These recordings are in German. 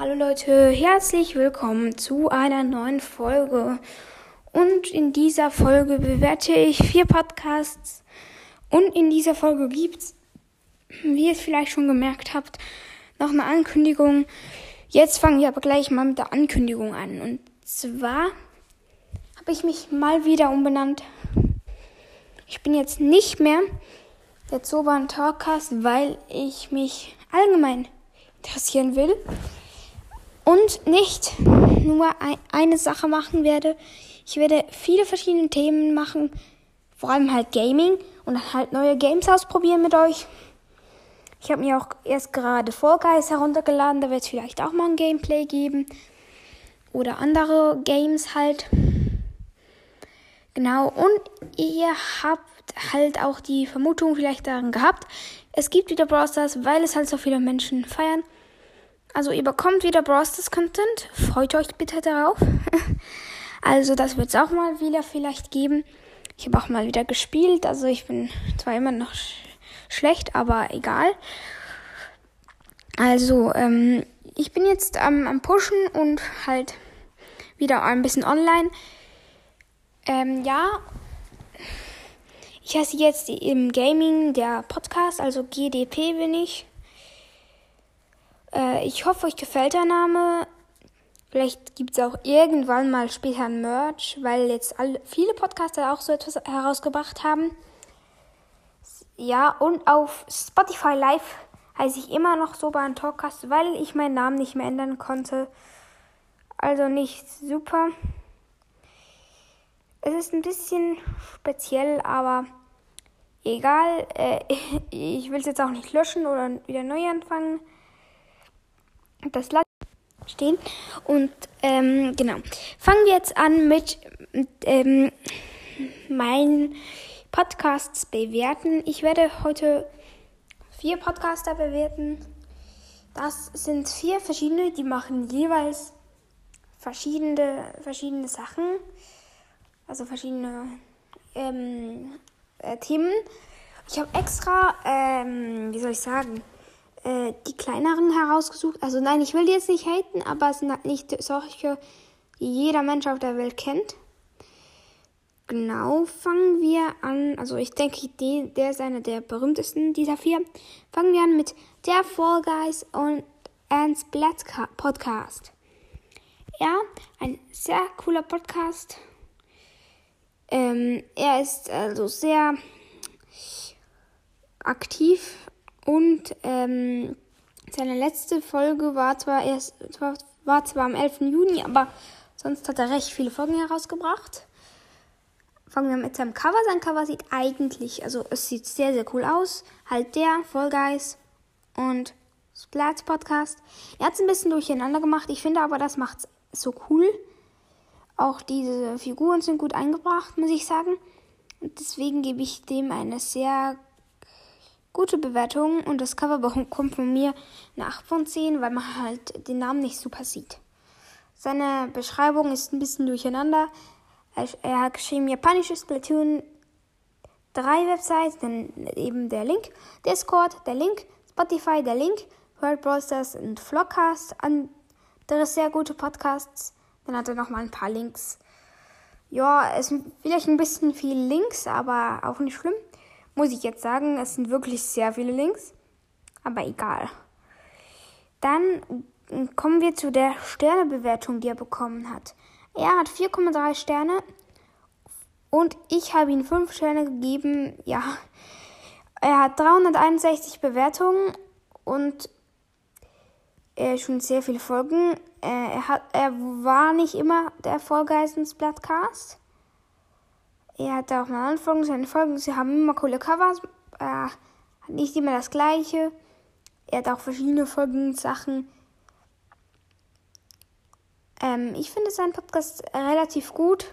Hallo Leute, herzlich willkommen zu einer neuen Folge. Und in dieser Folge bewerte ich vier Podcasts. Und in dieser Folge gibt's, wie ihr es vielleicht schon gemerkt habt, noch eine Ankündigung. Jetzt fangen wir aber gleich mal mit der Ankündigung an. Und zwar habe ich mich mal wieder umbenannt. Ich bin jetzt nicht mehr der Zoban Talkcast, weil ich mich allgemein interessieren will und nicht nur eine Sache machen werde. Ich werde viele verschiedene Themen machen, vor allem halt Gaming und halt neue Games ausprobieren mit euch. Ich habe mir auch erst gerade Fall Guys heruntergeladen, da wird es vielleicht auch mal ein Gameplay geben. Oder andere Games halt. Genau, und ihr habt halt auch die Vermutung vielleicht daran gehabt, es gibt wieder Brawl Stars, weil es halt so viele Menschen feiern. Also ihr bekommt wieder Brosters Content. Freut euch bitte darauf. also das wird es auch mal wieder vielleicht geben. Ich habe auch mal wieder gespielt. Also ich bin zwar immer noch sch schlecht, aber egal. Also ähm, ich bin jetzt ähm, am Pushen und halt wieder ein bisschen online. Ähm, ja, ich heiße jetzt im Gaming der Podcast, also GDP bin ich. Äh, ich hoffe, euch gefällt der Name. Vielleicht gibt es auch irgendwann mal später ein Merch, weil jetzt alle, viele Podcaster auch so etwas herausgebracht haben. Ja, und auf Spotify Live heiße ich immer noch so bei einem Talkcast, weil ich meinen Namen nicht mehr ändern konnte. Also nicht super. Es ist ein bisschen speziell, aber egal. Äh, ich will es jetzt auch nicht löschen oder wieder neu anfangen das Blatt stehen. Und ähm, genau. Fangen wir jetzt an mit ähm, meinen Podcasts bewerten. Ich werde heute vier Podcaster bewerten. Das sind vier verschiedene, die machen jeweils verschiedene, verschiedene Sachen. Also verschiedene ähm, äh, Themen. Ich habe extra, ähm, wie soll ich sagen, äh, die kleineren herausgesucht. Also nein, ich will die jetzt nicht haten, aber es sind halt nicht solche, die jeder Mensch auf der Welt kennt. Genau, fangen wir an. Also ich denke, die, der ist einer der berühmtesten dieser vier. Fangen wir an mit der Fall Guys und Ants Blatt Podcast. Ja, ein sehr cooler Podcast. Ähm, er ist also sehr aktiv und ähm, seine letzte Folge war zwar erst war zwar am 11. Juni, aber sonst hat er recht viele Folgen herausgebracht. Fangen wir mit seinem Cover. Sein Cover sieht eigentlich, also es sieht sehr, sehr cool aus. Halt der, Fall Guys und Splats Podcast. Er hat es ein bisschen durcheinander gemacht. Ich finde aber, das macht es so cool. Auch diese Figuren sind gut eingebracht, muss ich sagen. Und deswegen gebe ich dem eine sehr gute Bewertung und das Cover bekommt von mir eine 8 von 10, weil man halt den Namen nicht super sieht. Seine Beschreibung ist ein bisschen durcheinander. Er hat geschrieben japanisches Splatoon 3 Websites, dann eben der Link, Discord, der Link, Spotify, der Link, World Brosters und Vlogcast, andere sehr gute Podcasts. Dann hat er nochmal ein paar Links. Ja, es sind vielleicht ein bisschen viel Links, aber auch nicht schlimm. Muss ich jetzt sagen, es sind wirklich sehr viele Links. Aber egal. Dann kommen wir zu der Sternebewertung, die er bekommen hat. Er hat 4,3 Sterne und ich habe ihm 5 Sterne gegeben. Ja, er hat 361 Bewertungen und hat schon sehr viele Folgen. Er, hat, er war nicht immer der erfolgreichste Blattcast. Er hat auch mal Anfang seine Folgen, sie haben immer coole Covers, er hat nicht immer das gleiche. Er hat auch verschiedene Folgen, Sachen. Ähm, ich finde seinen Podcast relativ gut.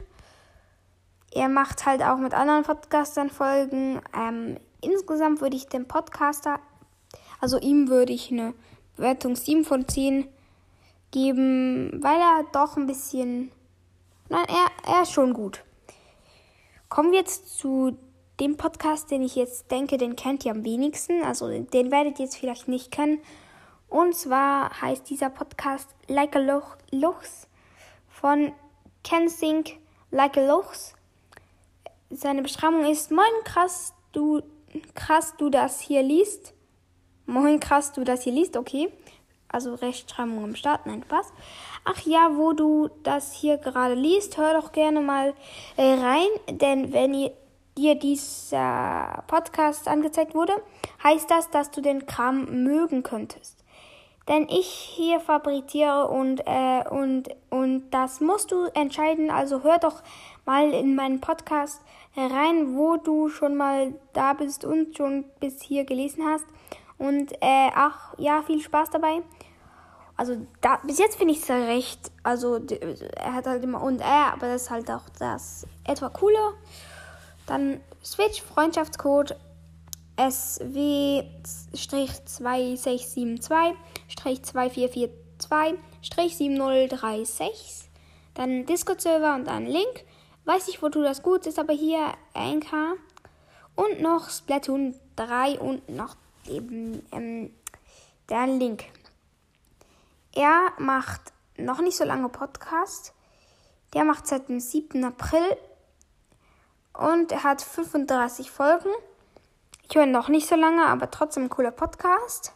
Er macht halt auch mit anderen Podcastern Folgen. Ähm, insgesamt würde ich dem Podcaster, also ihm würde ich eine Bewertung 7 von 10 geben, weil er doch ein bisschen. Nein, er, er ist schon gut. Kommen wir jetzt zu dem Podcast, den ich jetzt denke, den kennt ihr am wenigsten. Also den werdet ihr jetzt vielleicht nicht kennen. Und zwar heißt dieser Podcast Like a Loch, Lochs von Can Think Like a Lochs. Seine Beschreibung ist, moin krass, du, krass, du das hier liest. Moin krass, du das hier liest, okay. Also Rechtschreibung am Start, nein, Spaß. Ach ja, wo du das hier gerade liest, hör doch gerne mal äh, rein, denn wenn dir dieser Podcast angezeigt wurde, heißt das, dass du den Kram mögen könntest. Denn ich hier fabriziere und, äh, und, und das musst du entscheiden. Also hör doch mal in meinen Podcast rein, wo du schon mal da bist und schon bis hier gelesen hast. Und äh, ach ja, viel Spaß dabei. Also da, bis jetzt finde ich es recht. Also er hat halt immer und er, aber das ist halt auch das etwa cooler. Dann Switch Freundschaftscode SW-2372-2442-7036. Dann Discord-Server und dann Link. Weiß ich, wozu das gut ist, aber hier Anchor. Und noch Splatoon 3 und noch eben ähm, der Link. Er macht noch nicht so lange Podcast. Der macht seit dem 7. April und er hat 35 Folgen. Ich höre noch nicht so lange, aber trotzdem ein cooler Podcast.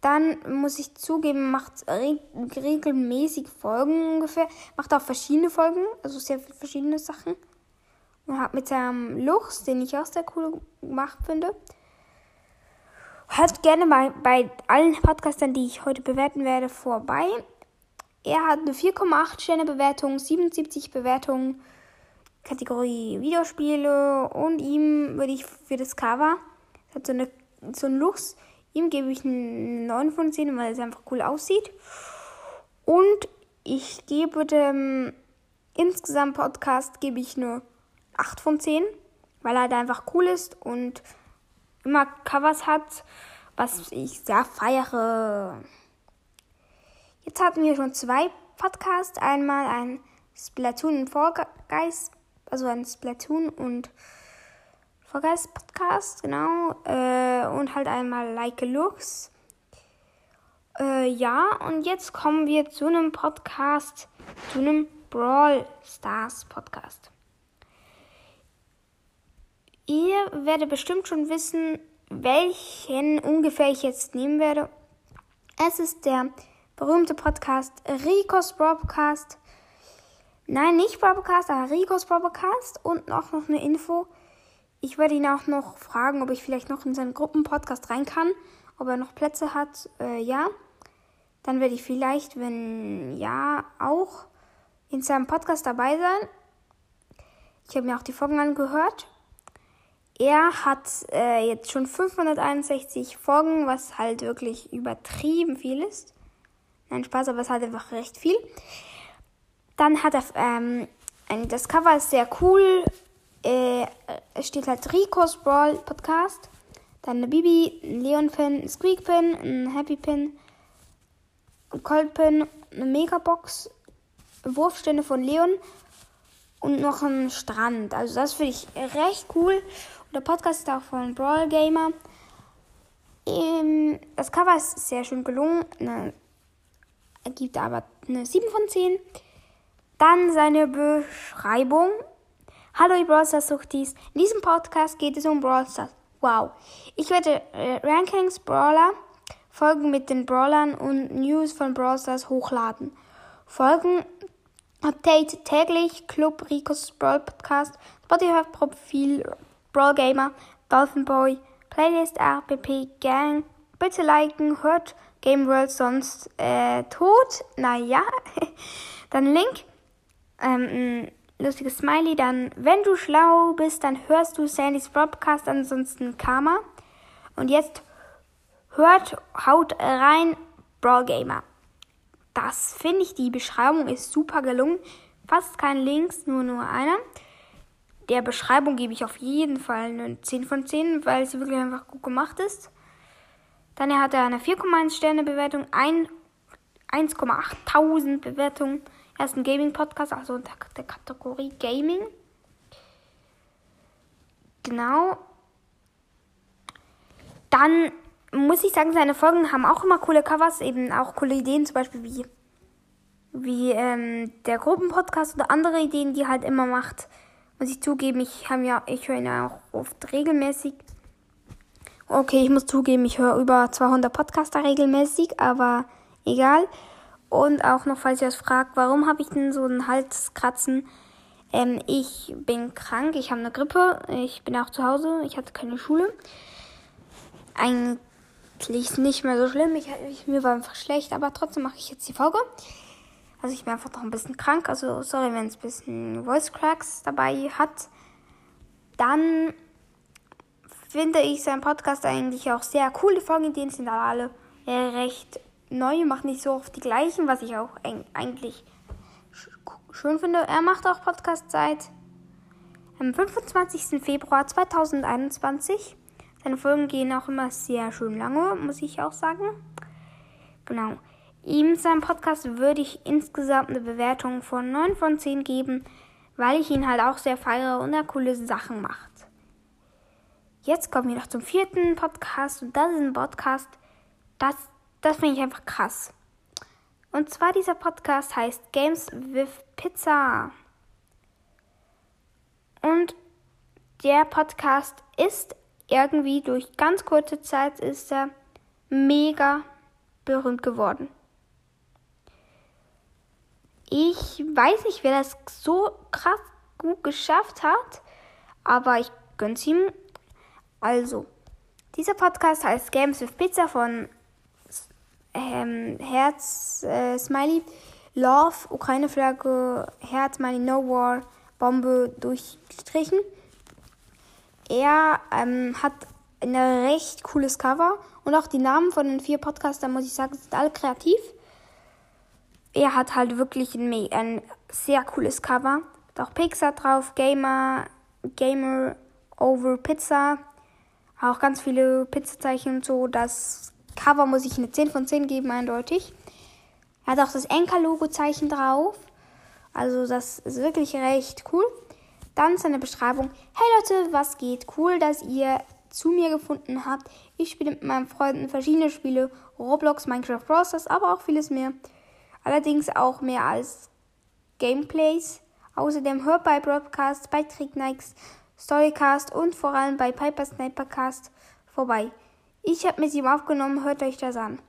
Dann muss ich zugeben, macht regelmäßig Folgen ungefähr. Macht auch verschiedene Folgen, also sehr viele verschiedene Sachen. Und hat mit seinem Luchs, den ich auch sehr cool gemacht finde. Hört gerne mal bei allen Podcastern, die ich heute bewerten werde, vorbei. Er hat eine 4,8 Sterne Bewertung, 77 Bewertungen, Kategorie Videospiele und ihm würde ich für das Cover, hat so, eine, so einen Lux, ihm gebe ich einen 9 von 10, weil es einfach cool aussieht. Und ich gebe dem insgesamt Podcast gebe ich nur 8 von 10, weil er halt einfach cool ist und immer Covers hat, was ich sehr feiere. Jetzt hatten wir schon zwei Podcasts. Einmal ein Splatoon und Fall also ein Splatoon und Fall Podcast, genau. Äh, und halt einmal Like a Looks. Äh, ja, und jetzt kommen wir zu einem Podcast, zu einem Brawl Stars Podcast. Ihr werdet bestimmt schon wissen, welchen ungefähr ich jetzt nehmen werde. Es ist der berühmte Podcast Ricos Broadcast. Nein, nicht Broadcast, aber Ricos Broadcast. Und auch noch eine Info. Ich werde ihn auch noch fragen, ob ich vielleicht noch in seinen Gruppenpodcast rein kann. Ob er noch Plätze hat. Äh, ja. Dann werde ich vielleicht, wenn ja, auch in seinem Podcast dabei sein. Ich habe mir auch die Folgen angehört. Er hat äh, jetzt schon 561 Folgen, was halt wirklich übertrieben viel ist. Nein, Spaß, aber es hat einfach recht viel. Dann hat er, ähm, das Cover ist sehr cool. Äh, es steht halt Rico's Brawl Podcast. Dann eine Bibi, ein Leon Pin, ein Squeak Pin, ein Happy Pin, ein Cold Pin, eine Megabox, Wurfstände von Leon und noch ein Strand. Also das finde ich recht cool. Der Podcast ist auch von Brawl Gamer. Ähm, das Cover ist sehr schön gelungen. Ne, gibt aber eine 7 von 10. Dann seine Beschreibung. Hallo ihr Brawl Stars Suchtis. In diesem Podcast geht es um Brawl Stars. Wow. Ich werde äh, Rankings Brawler, Folgen mit den Brawlern und News von Brawl Stars hochladen. Folgen Update täglich Club Ricos Brawl Podcast, Spotify Profil Brawl Gamer, Dolphin Boy, Playlist RPP Gang. Bitte liken, hört Game World sonst äh, tot. Naja. dann Link. Ähm, lustiges Smiley. Dann, wenn du schlau bist, dann hörst du Sandys Broadcast, ansonsten Karma. Und jetzt hört, haut rein, Brawl Gamer. Das finde ich, die Beschreibung ist super gelungen. Fast kein Links, nur nur einer der Beschreibung gebe ich auf jeden Fall eine 10 von 10, weil es wirklich einfach gut gemacht ist. Dann hat er eine 4,1 Sterne Bewertung, 1,8000 Bewertungen. Er ist ein Gaming-Podcast, also unter der Kategorie Gaming. Genau. Dann muss ich sagen, seine Folgen haben auch immer coole Covers, eben auch coole Ideen, zum Beispiel wie, wie ähm, der Gruppenpodcast oder andere Ideen, die er halt immer macht. Muss ich zugeben, ich, ja, ich höre ihn ja auch oft regelmäßig. Okay, ich muss zugeben, ich höre über 200 Podcaster regelmäßig, aber egal. Und auch noch, falls ihr euch fragt, warum habe ich denn so einen Halskratzen? Ähm, ich bin krank, ich habe eine Grippe, ich bin auch zu Hause, ich hatte keine Schule. Eigentlich nicht mehr so schlimm, ich, ich, mir war einfach schlecht, aber trotzdem mache ich jetzt die Folge. Also ich bin einfach noch ein bisschen krank, also sorry, wenn es ein bisschen Voice Cracks dabei hat. Dann finde ich seinen Podcast eigentlich auch sehr cool. Die Folgenideen sind alle recht neu, macht nicht so oft die gleichen, was ich auch eigentlich schön finde. Er macht auch Podcast seit am 25. Februar 2021. Seine Folgen gehen auch immer sehr schön lange, muss ich auch sagen. Genau. Ihm seinem Podcast würde ich insgesamt eine Bewertung von 9 von 10 geben, weil ich ihn halt auch sehr feiere und er coole Sachen macht. Jetzt kommen wir noch zum vierten Podcast und das ist ein Podcast, das, das finde ich einfach krass. Und zwar dieser Podcast heißt Games with Pizza. Und der Podcast ist irgendwie durch ganz kurze Zeit ist er mega berühmt geworden. Ich weiß nicht, wer das so krass gut geschafft hat, aber ich gönn's ihm. Also, dieser Podcast heißt Games with Pizza von ähm, Herz, äh, Smiley, Love, Ukraine-Flagge, Herz, Smiley, No War, Bombe durchgestrichen. Er ähm, hat ein recht cooles Cover und auch die Namen von den vier Podcastern, muss ich sagen, sind alle kreativ. Er hat halt wirklich ein, ein sehr cooles Cover. Hat auch Pixar drauf, Gamer, Gamer over Pizza. Auch ganz viele Pizzazeichen und so. Das Cover muss ich eine 10 von 10 geben, eindeutig. Er hat auch das Enker-Logo-Zeichen drauf. Also das ist wirklich recht cool. Dann seine Beschreibung. Hey Leute, was geht? Cool, dass ihr zu mir gefunden habt. Ich spiele mit meinen Freunden verschiedene Spiele. Roblox, Minecraft Bros. aber auch vieles mehr. Allerdings auch mehr als Gameplays. Außerdem hört bei Broadcast, bei Tricknikes, Storycast und vor allem bei Piper Snipercast vorbei. Ich habe mit ihm aufgenommen, hört euch das an.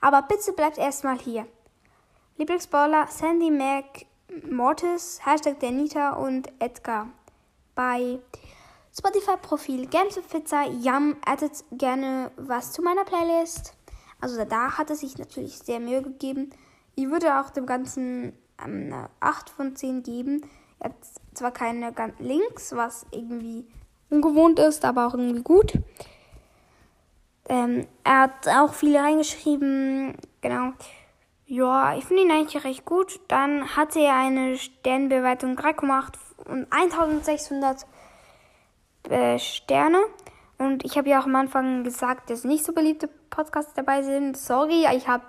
Aber bitte bleibt erstmal hier. Lieblingsballer Sandy Mac Mortis, Hashtag Danita und Edgar. Bei Spotify-Profil Games of Pizza, Yum, addet gerne was zu meiner Playlist. Also da hat er sich natürlich sehr Mühe gegeben. Ich würde auch dem Ganzen eine 8 von 10 geben. Er hat zwar keine Links, was irgendwie ungewohnt ist, aber auch irgendwie gut. Ähm, er hat auch viele reingeschrieben, genau. Ja, ich finde ihn eigentlich recht gut. Dann hatte er eine Sternbewertung 3,8 und 1600 äh, Sterne. Und ich habe ja auch am Anfang gesagt, dass nicht so beliebte Podcasts dabei sind. Sorry, ich habe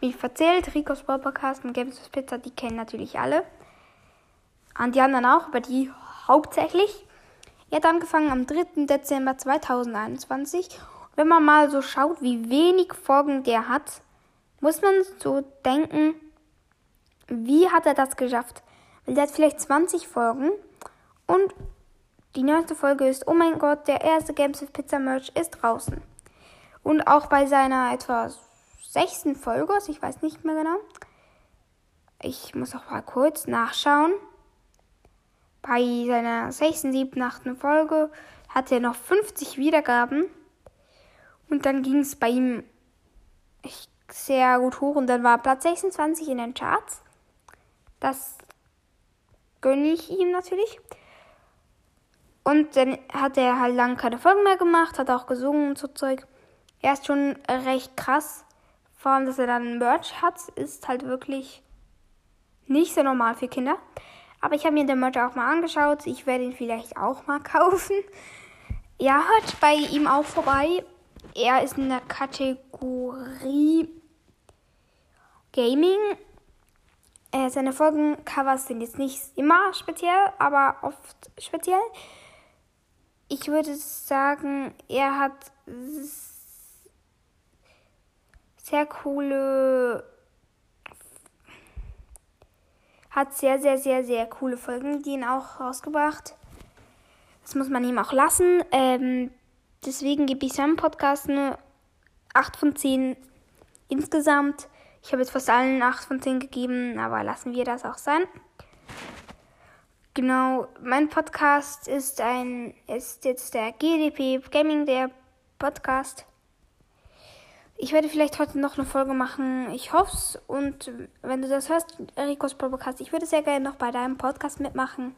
mich verzählt. Ricos Podcast und Games with Pizza, die kennen natürlich alle. Und die anderen auch, aber die hauptsächlich. Er hat angefangen am 3. Dezember 2021 wenn man mal so schaut, wie wenig Folgen der hat, muss man so denken, wie hat er das geschafft? Weil der hat vielleicht 20 Folgen und die neueste Folge ist, oh mein Gott, der erste Games with Pizza Merch ist draußen. Und auch bei seiner etwa sechsten Folge, also ich weiß nicht mehr genau, ich muss auch mal kurz nachschauen. Bei seiner sechsten, siebten, achten Folge hat er noch 50 Wiedergaben. Und dann ging es bei ihm sehr gut hoch und dann war Platz 26 in den Charts. Das gönne ich ihm natürlich. Und dann hat er halt lange keine Folgen mehr gemacht, hat auch gesungen und so Zeug. Er ist schon recht krass. Vor allem, dass er dann Merch hat, ist halt wirklich nicht so normal für Kinder. Aber ich habe mir den Merch auch mal angeschaut. Ich werde ihn vielleicht auch mal kaufen. Ja, hört bei ihm auch vorbei. Er ist in der Kategorie Gaming. Äh, seine Folgencovers sind jetzt nicht immer speziell, aber oft speziell. Ich würde sagen, er hat sehr coole, hat sehr, sehr, sehr, sehr coole Folgen, die ihn auch rausgebracht. Das muss man ihm auch lassen. Ähm, deswegen gebe ich seinem Podcast eine 8 von 10 insgesamt. Ich habe jetzt fast allen 8 von 10 gegeben, aber lassen wir das auch sein. Genau, mein Podcast ist ein ist jetzt der GDP Gaming der Podcast. Ich werde vielleicht heute noch eine Folge machen. Ich hoffe es. Und wenn du das hörst, Ricos Podcast, ich würde sehr gerne noch bei deinem Podcast mitmachen.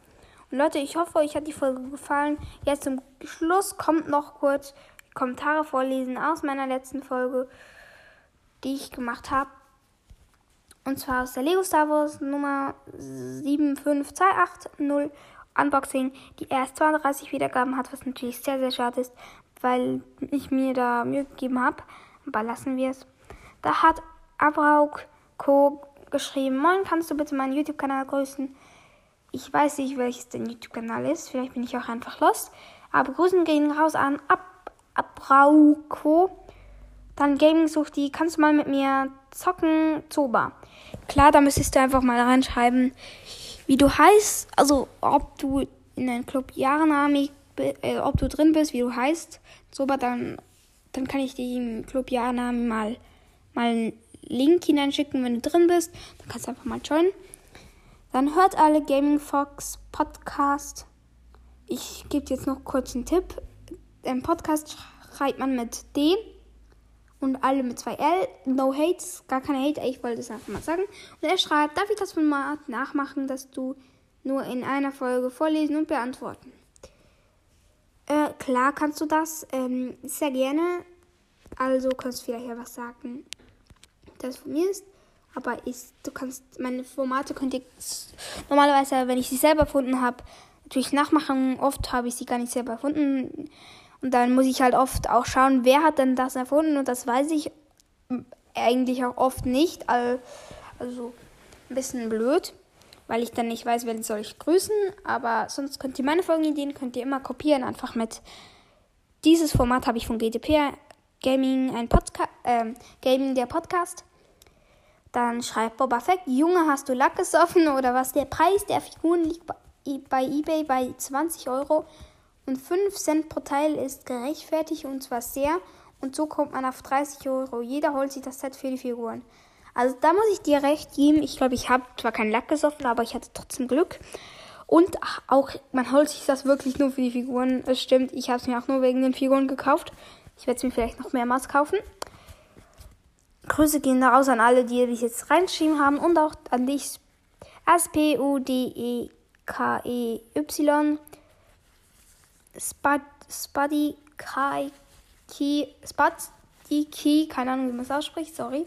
Und Leute, ich hoffe, euch hat die Folge gefallen. Jetzt zum Schluss kommt noch kurz Kommentare vorlesen aus meiner letzten Folge, die ich gemacht habe. Und zwar aus der Lego Star Wars Nummer 75280 Unboxing, die erst 32 Wiedergaben hat, was natürlich sehr, sehr schade ist, weil ich mir da Mühe gegeben habe. Aber lassen wir es. Da hat Abrauk Co. geschrieben, Moin, kannst du bitte meinen YouTube-Kanal grüßen? Ich weiß nicht, welches dein YouTube-Kanal ist. Vielleicht bin ich auch einfach lost. Aber Grüßen gehen raus an Ab Abrauko. Dann Gaming sucht die. Kannst du mal mit mir zocken? Zoba. Klar, da müsstest du einfach mal reinschreiben, wie du heißt. Also, ob du in einem Club Jahrnami, äh, ob du drin bist, wie du heißt. Zoba, dann, dann kann ich dir Club Jahrnami mal, mal einen Link hineinschicken, wenn du drin bist. Dann kannst du einfach mal joinen. Dann hört alle Gaming Fox Podcast. Ich gebe jetzt noch kurz einen Tipp. Im Podcast schreibt man mit D und alle mit zwei L. No Hates, gar keine Hate, ich wollte es einfach mal sagen. Und er schreibt, darf ich das Format nachmachen, dass du nur in einer Folge vorlesen und beantworten? Äh, klar kannst du das, ähm, sehr gerne. Also kannst du vielleicht ja was sagen, das von mir ist. Aber ich, du kannst, meine Formate könnt ihr normalerweise, wenn ich sie selber erfunden habe, natürlich nachmachen. Oft habe ich sie gar nicht selber erfunden. Und dann muss ich halt oft auch schauen, wer hat denn das erfunden. Und das weiß ich eigentlich auch oft nicht. Also ein bisschen blöd, weil ich dann nicht weiß, wen soll ich grüßen. Aber sonst könnt ihr meine Folgenideen könnt ihr immer kopieren. Einfach mit dieses Format habe ich von GDP Gaming, ein Podcast, äh, Gaming der Podcast. Dann schreibt Boba Fett, Junge, hast du Lack gesoffen oder was? Der Preis der Figuren liegt bei eBay bei 20 Euro und 5 Cent pro Teil ist gerechtfertigt und zwar sehr. Und so kommt man auf 30 Euro. Jeder holt sich das Set für die Figuren. Also da muss ich dir recht geben. Ich glaube, ich habe zwar keinen Lack gesoffen, aber ich hatte trotzdem Glück. Und auch, man holt sich das wirklich nur für die Figuren. Es stimmt, ich habe es mir auch nur wegen den Figuren gekauft. Ich werde es mir vielleicht noch mehrmals kaufen. Grüße gehen da raus an alle, die dich jetzt reingeschrieben haben und auch an dich. S-P-U-D-E-K-E-Y. Spud, Spuddy Kai Spuddy Ki, keine Ahnung, wie man es ausspricht, sorry.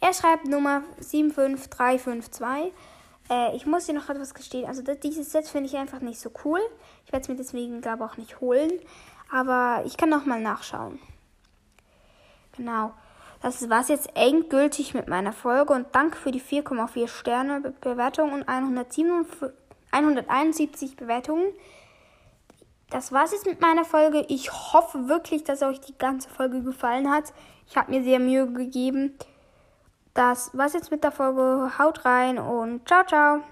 Er schreibt Nummer 75352. Äh, ich muss dir noch etwas gestehen. Also das, dieses Set finde ich einfach nicht so cool. Ich werde es mir deswegen, glaube ich, auch nicht holen. Aber ich kann noch mal nachschauen. Genau. Das war's jetzt endgültig mit meiner Folge und danke für die 4,4 Sterne Bewertung und 171 Bewertungen das war's jetzt mit meiner Folge. Ich hoffe wirklich, dass euch die ganze Folge gefallen hat. Ich habe mir sehr Mühe gegeben. Das war's jetzt mit der Folge. Haut rein und ciao, ciao.